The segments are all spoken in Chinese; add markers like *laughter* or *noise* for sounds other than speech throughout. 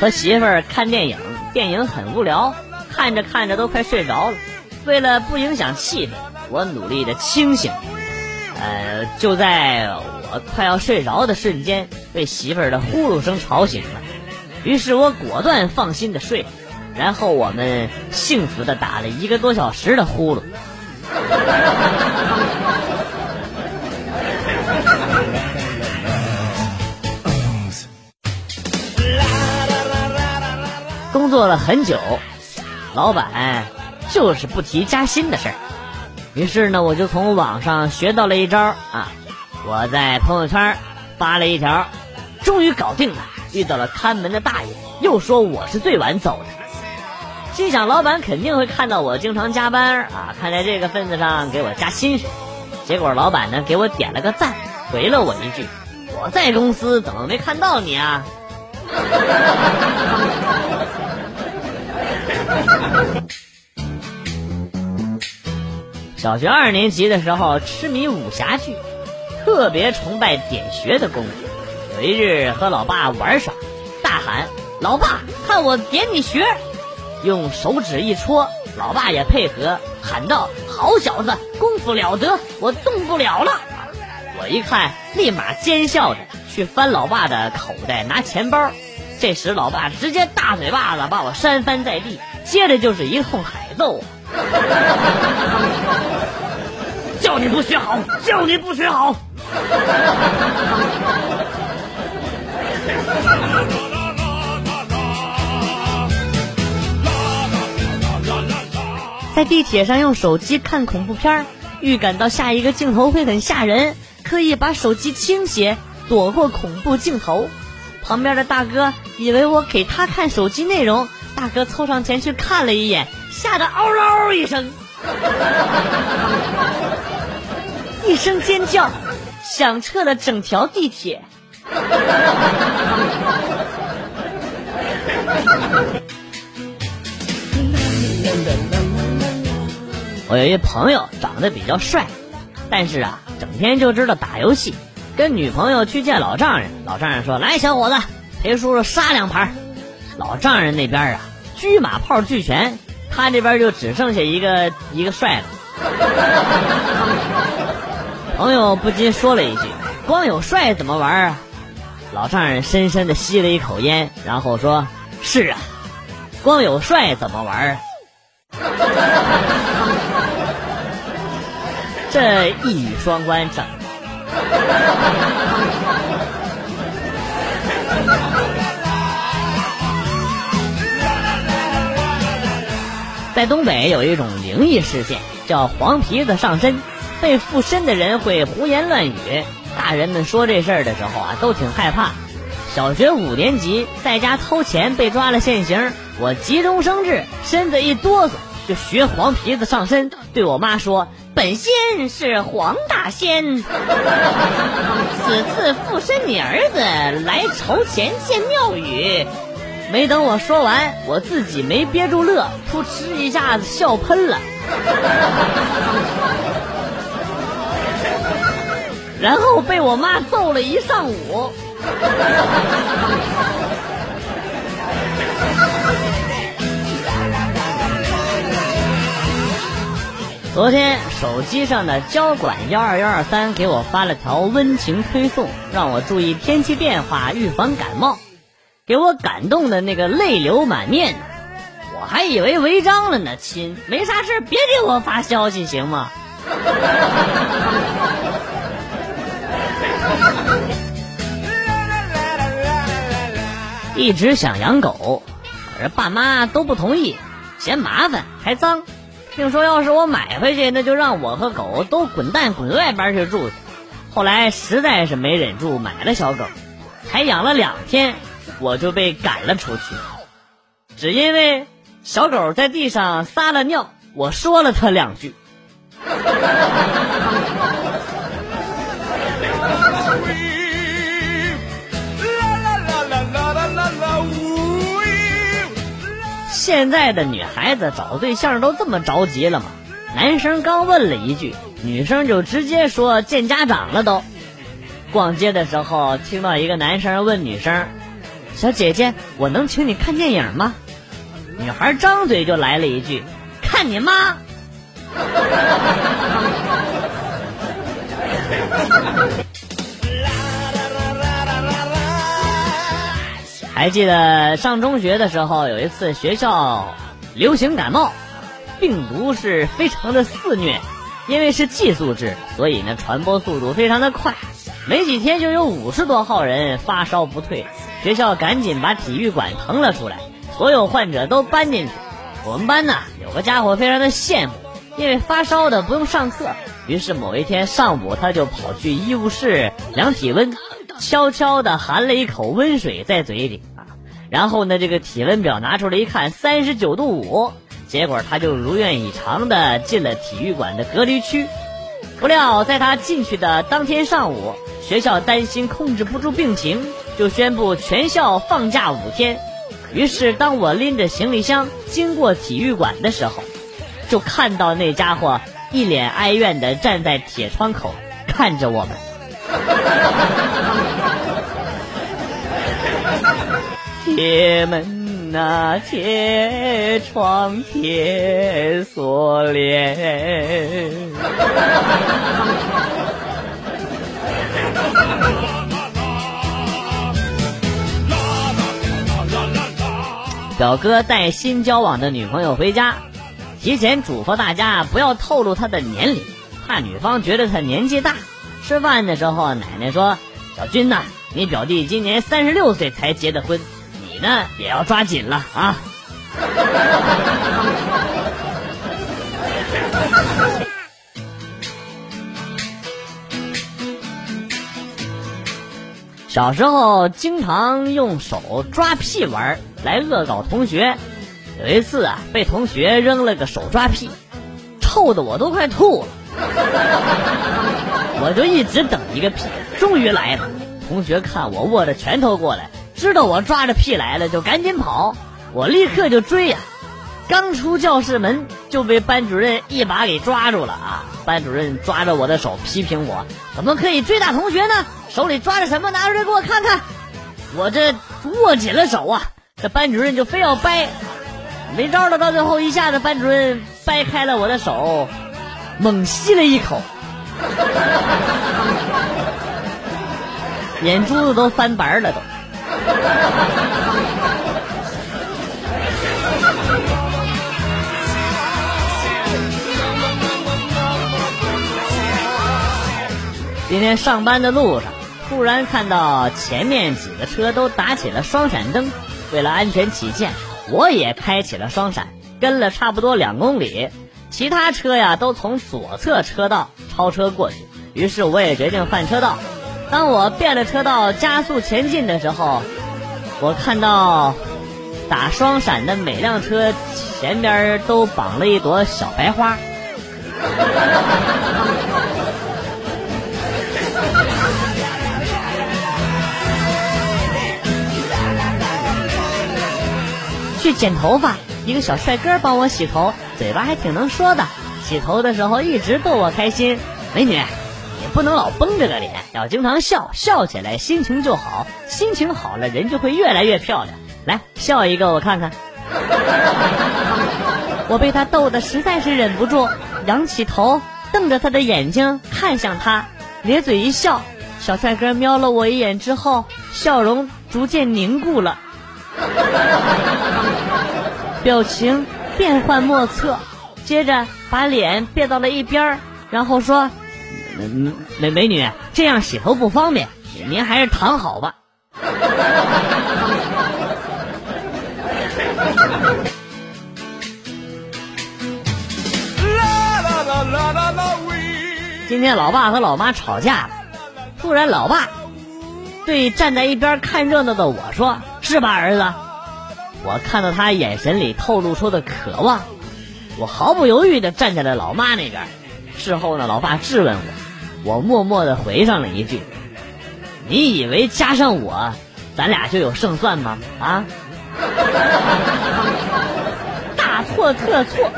和媳妇儿看电影，电影很无聊，看着看着都快睡着了。为了不影响气氛，我努力的清醒。呃，就在我快要睡着的瞬间，被媳妇儿的呼噜声吵醒了。于是我果断放心的睡，然后我们幸福的打了一个多小时的呼噜。工作了很久，老板就是不提加薪的事儿。于是呢，我就从网上学到了一招啊！我在朋友圈发了一条，终于搞定了。遇到了看门的大爷，又说我是最晚走的。心想老板肯定会看到我经常加班啊，看在这个份子上给我加薪水。结果老板呢给我点了个赞，回了我一句：“我在公司怎么没看到你啊？”小学二年级的时候，痴迷武侠剧，特别崇拜点穴的功夫。有一日和老爸玩耍，大喊：“老爸，看我点你穴！”用手指一戳，老爸也配合喊道：“好小子，功夫了得，我动不了了。”我一看，立马奸笑着去翻老爸的口袋拿钱包。这时，老爸直接大嘴巴子把我扇翻在地，接着就是一通海揍。*laughs* 叫你不学好，叫你不学好。在地铁上用手机看恐怖片，预感到下一个镜头会很吓人，刻意把手机倾斜躲过恐怖镜头。旁边的大哥以为我给他看手机内容，大哥凑上前去看了一眼，吓得嗷嗷一声，一声尖叫，响彻了整条地铁。我有一朋友长得比较帅，但是啊，整天就知道打游戏。跟女朋友去见老丈人，老丈人说：“来，小伙子，陪叔叔杀两盘。”老丈人那边啊，车马炮俱全，他这边就只剩下一个一个帅了。朋友不禁说了一句：“光有帅怎么玩啊？”老丈人深深的吸了一口烟，然后说：“是啊，光有帅怎么玩啊？” *laughs* 这一语双关，整。在东北有一种灵异事件，叫黄皮子上身，被附身的人会胡言乱语。大人们说这事儿的时候啊，都挺害怕。小学五年级在家偷钱被抓了现行，我急中生智，身子一哆嗦，就学黄皮子上身，对我妈说。本仙是黄大仙，*laughs* 此次附身你儿子来筹钱建庙宇。没等我说完，我自己没憋住乐，噗嗤一下子笑喷了，*laughs* 然后被我妈揍了一上午。*laughs* 昨天手机上的交管幺二幺二三给我发了条温情推送，让我注意天气变化，预防感冒，给我感动的那个泪流满面呢。我还以为违章了呢，亲，没啥事别给我发消息行吗？一直想养狗，可是爸妈都不同意，嫌麻烦还脏。听说要是我买回去，那就让我和狗都滚蛋滚外边去住去。后来实在是没忍住，买了小狗，才养了两天，我就被赶了出去，只因为小狗在地上撒了尿，我说了它两句。现在的女孩子找对象都这么着急了吗？男生刚问了一句，女生就直接说见家长了都。逛街的时候听到一个男生问女生：“小姐姐，我能请你看电影吗？”女孩张嘴就来了一句：“看你妈！”还记得上中学的时候，有一次学校流行感冒，病毒是非常的肆虐，因为是寄宿制，所以呢传播速度非常的快，没几天就有五十多号人发烧不退，学校赶紧把体育馆腾了出来，所有患者都搬进去。我们班呢有个家伙非常的羡慕，因为发烧的不用上课，于是某一天上午他就跑去医务室量体温。悄悄地含了一口温水在嘴里啊，然后呢，这个体温表拿出来一看，三十九度五，结果他就如愿以偿的进了体育馆的隔离区。不料在他进去的当天上午，学校担心控制不住病情，就宣布全校放假五天。于是当我拎着行李箱经过体育馆的时候，就看到那家伙一脸哀怨地站在铁窗口看着我们。铁门呐，铁窗，铁锁链。表哥带新交往的女朋友回家，提前嘱咐大家不要透露他的年龄，怕女方觉得他年纪大。吃饭的时候，奶奶说：“小军呐，你表弟今年三十六岁才结的婚，你呢也要抓紧了啊。”小时候经常用手抓屁玩来恶搞同学，有一次啊，被同学扔了个手抓屁，臭的我都快吐了。*laughs* 我就一直等一个屁，终于来了。同学看我握着拳头过来，知道我抓着屁来了，就赶紧跑。我立刻就追呀，刚出教室门就被班主任一把给抓住了啊！班主任抓着我的手批评我，怎么可以追打同学呢？手里抓着什么？拿出来给我看看。我这握紧了手啊，这班主任就非要掰，没招了。到最后一下子，班主任掰开了我的手，猛吸了一口。眼珠子都翻白了都。今天上班的路上，突然看到前面几个车都打起了双闪灯，为了安全起见，我也开启了双闪，跟了差不多两公里。其他车呀都从左侧车道超车过去，于是我也决定换车道。当我变了车道加速前进的时候，我看到打双闪的每辆车前边都绑了一朵小白花。去剪头发。一个小帅哥帮我洗头，嘴巴还挺能说的。洗头的时候一直逗我开心。美女，你不能老绷着个脸，要经常笑，笑起来心情就好，心情好了人就会越来越漂亮。来，笑一个我看看。*laughs* 我被他逗得实在是忍不住，仰起头，瞪着他的眼睛看向他，咧嘴一笑。小帅哥瞄了我一眼之后，笑容逐渐凝固了。表情变幻莫测，接着把脸别到了一边儿，然后说：“美美女，这样洗头不方便，您还是躺好吧。”今天老爸和老妈吵架了，突然老爸对站在一边看热闹的我说：“是吧，儿子？”我看到他眼神里透露出的渴望，我毫不犹豫地站在了老妈那边。事后呢，老爸质问我，我默默地回上了一句：“你以为加上我，咱俩就有胜算吗？”啊！*laughs* 大错特错。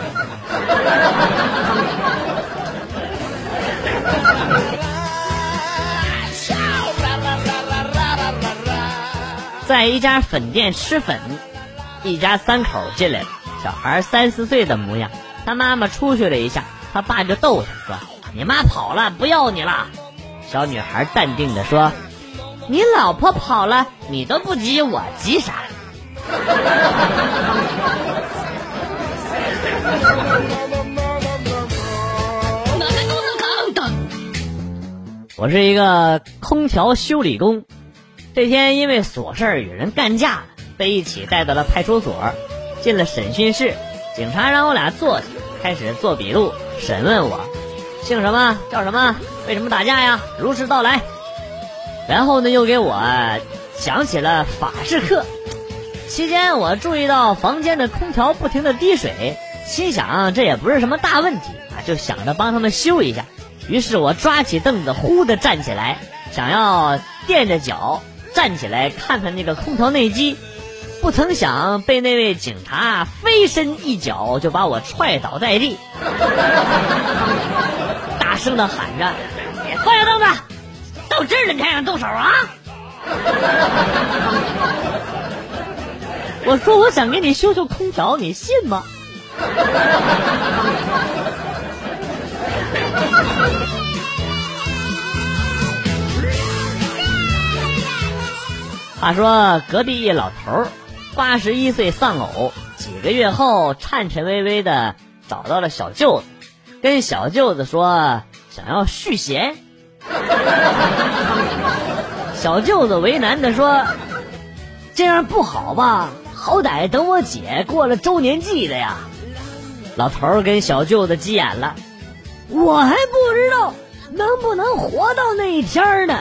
在一家粉店吃粉，一家三口进来了，小孩三四岁的模样。他妈妈出去了一下，他爸就逗他说：“你妈跑了，不要你了。”小女孩淡定的说：“你老婆跑了，你都不急，我急啥？” *laughs* 我是一个空调修理工，这天因为琐事与人干架了，被一起带到了派出所。进了审讯室，警察让我俩坐下，开始做笔录，审问我，姓什么，叫什么，为什么打架呀？如实道来。然后呢，又给我讲起了法制课。期间，我注意到房间的空调不停的滴水，心想这也不是什么大问题啊，就想着帮他们修一下。于是我抓起凳子，呼的站起来，想要垫着脚站起来看看那个空调内机，不曾想被那位警察飞身一脚就把我踹倒在地，*laughs* 大声的喊着：“放下凳子，到这儿了你还想动手啊？” *laughs* 我说我想给你修修空调，你信吗？*laughs* 话说隔壁一老头，八十一岁丧偶，几个月后颤颤巍巍的找到了小舅子，跟小舅子说想要续弦。小舅子为难的说：“这样不好吧？好歹等我姐过了周年祭的呀。”老头儿跟小舅子急眼了：“我还不知道能不能活到那一天呢。”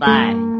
Bye.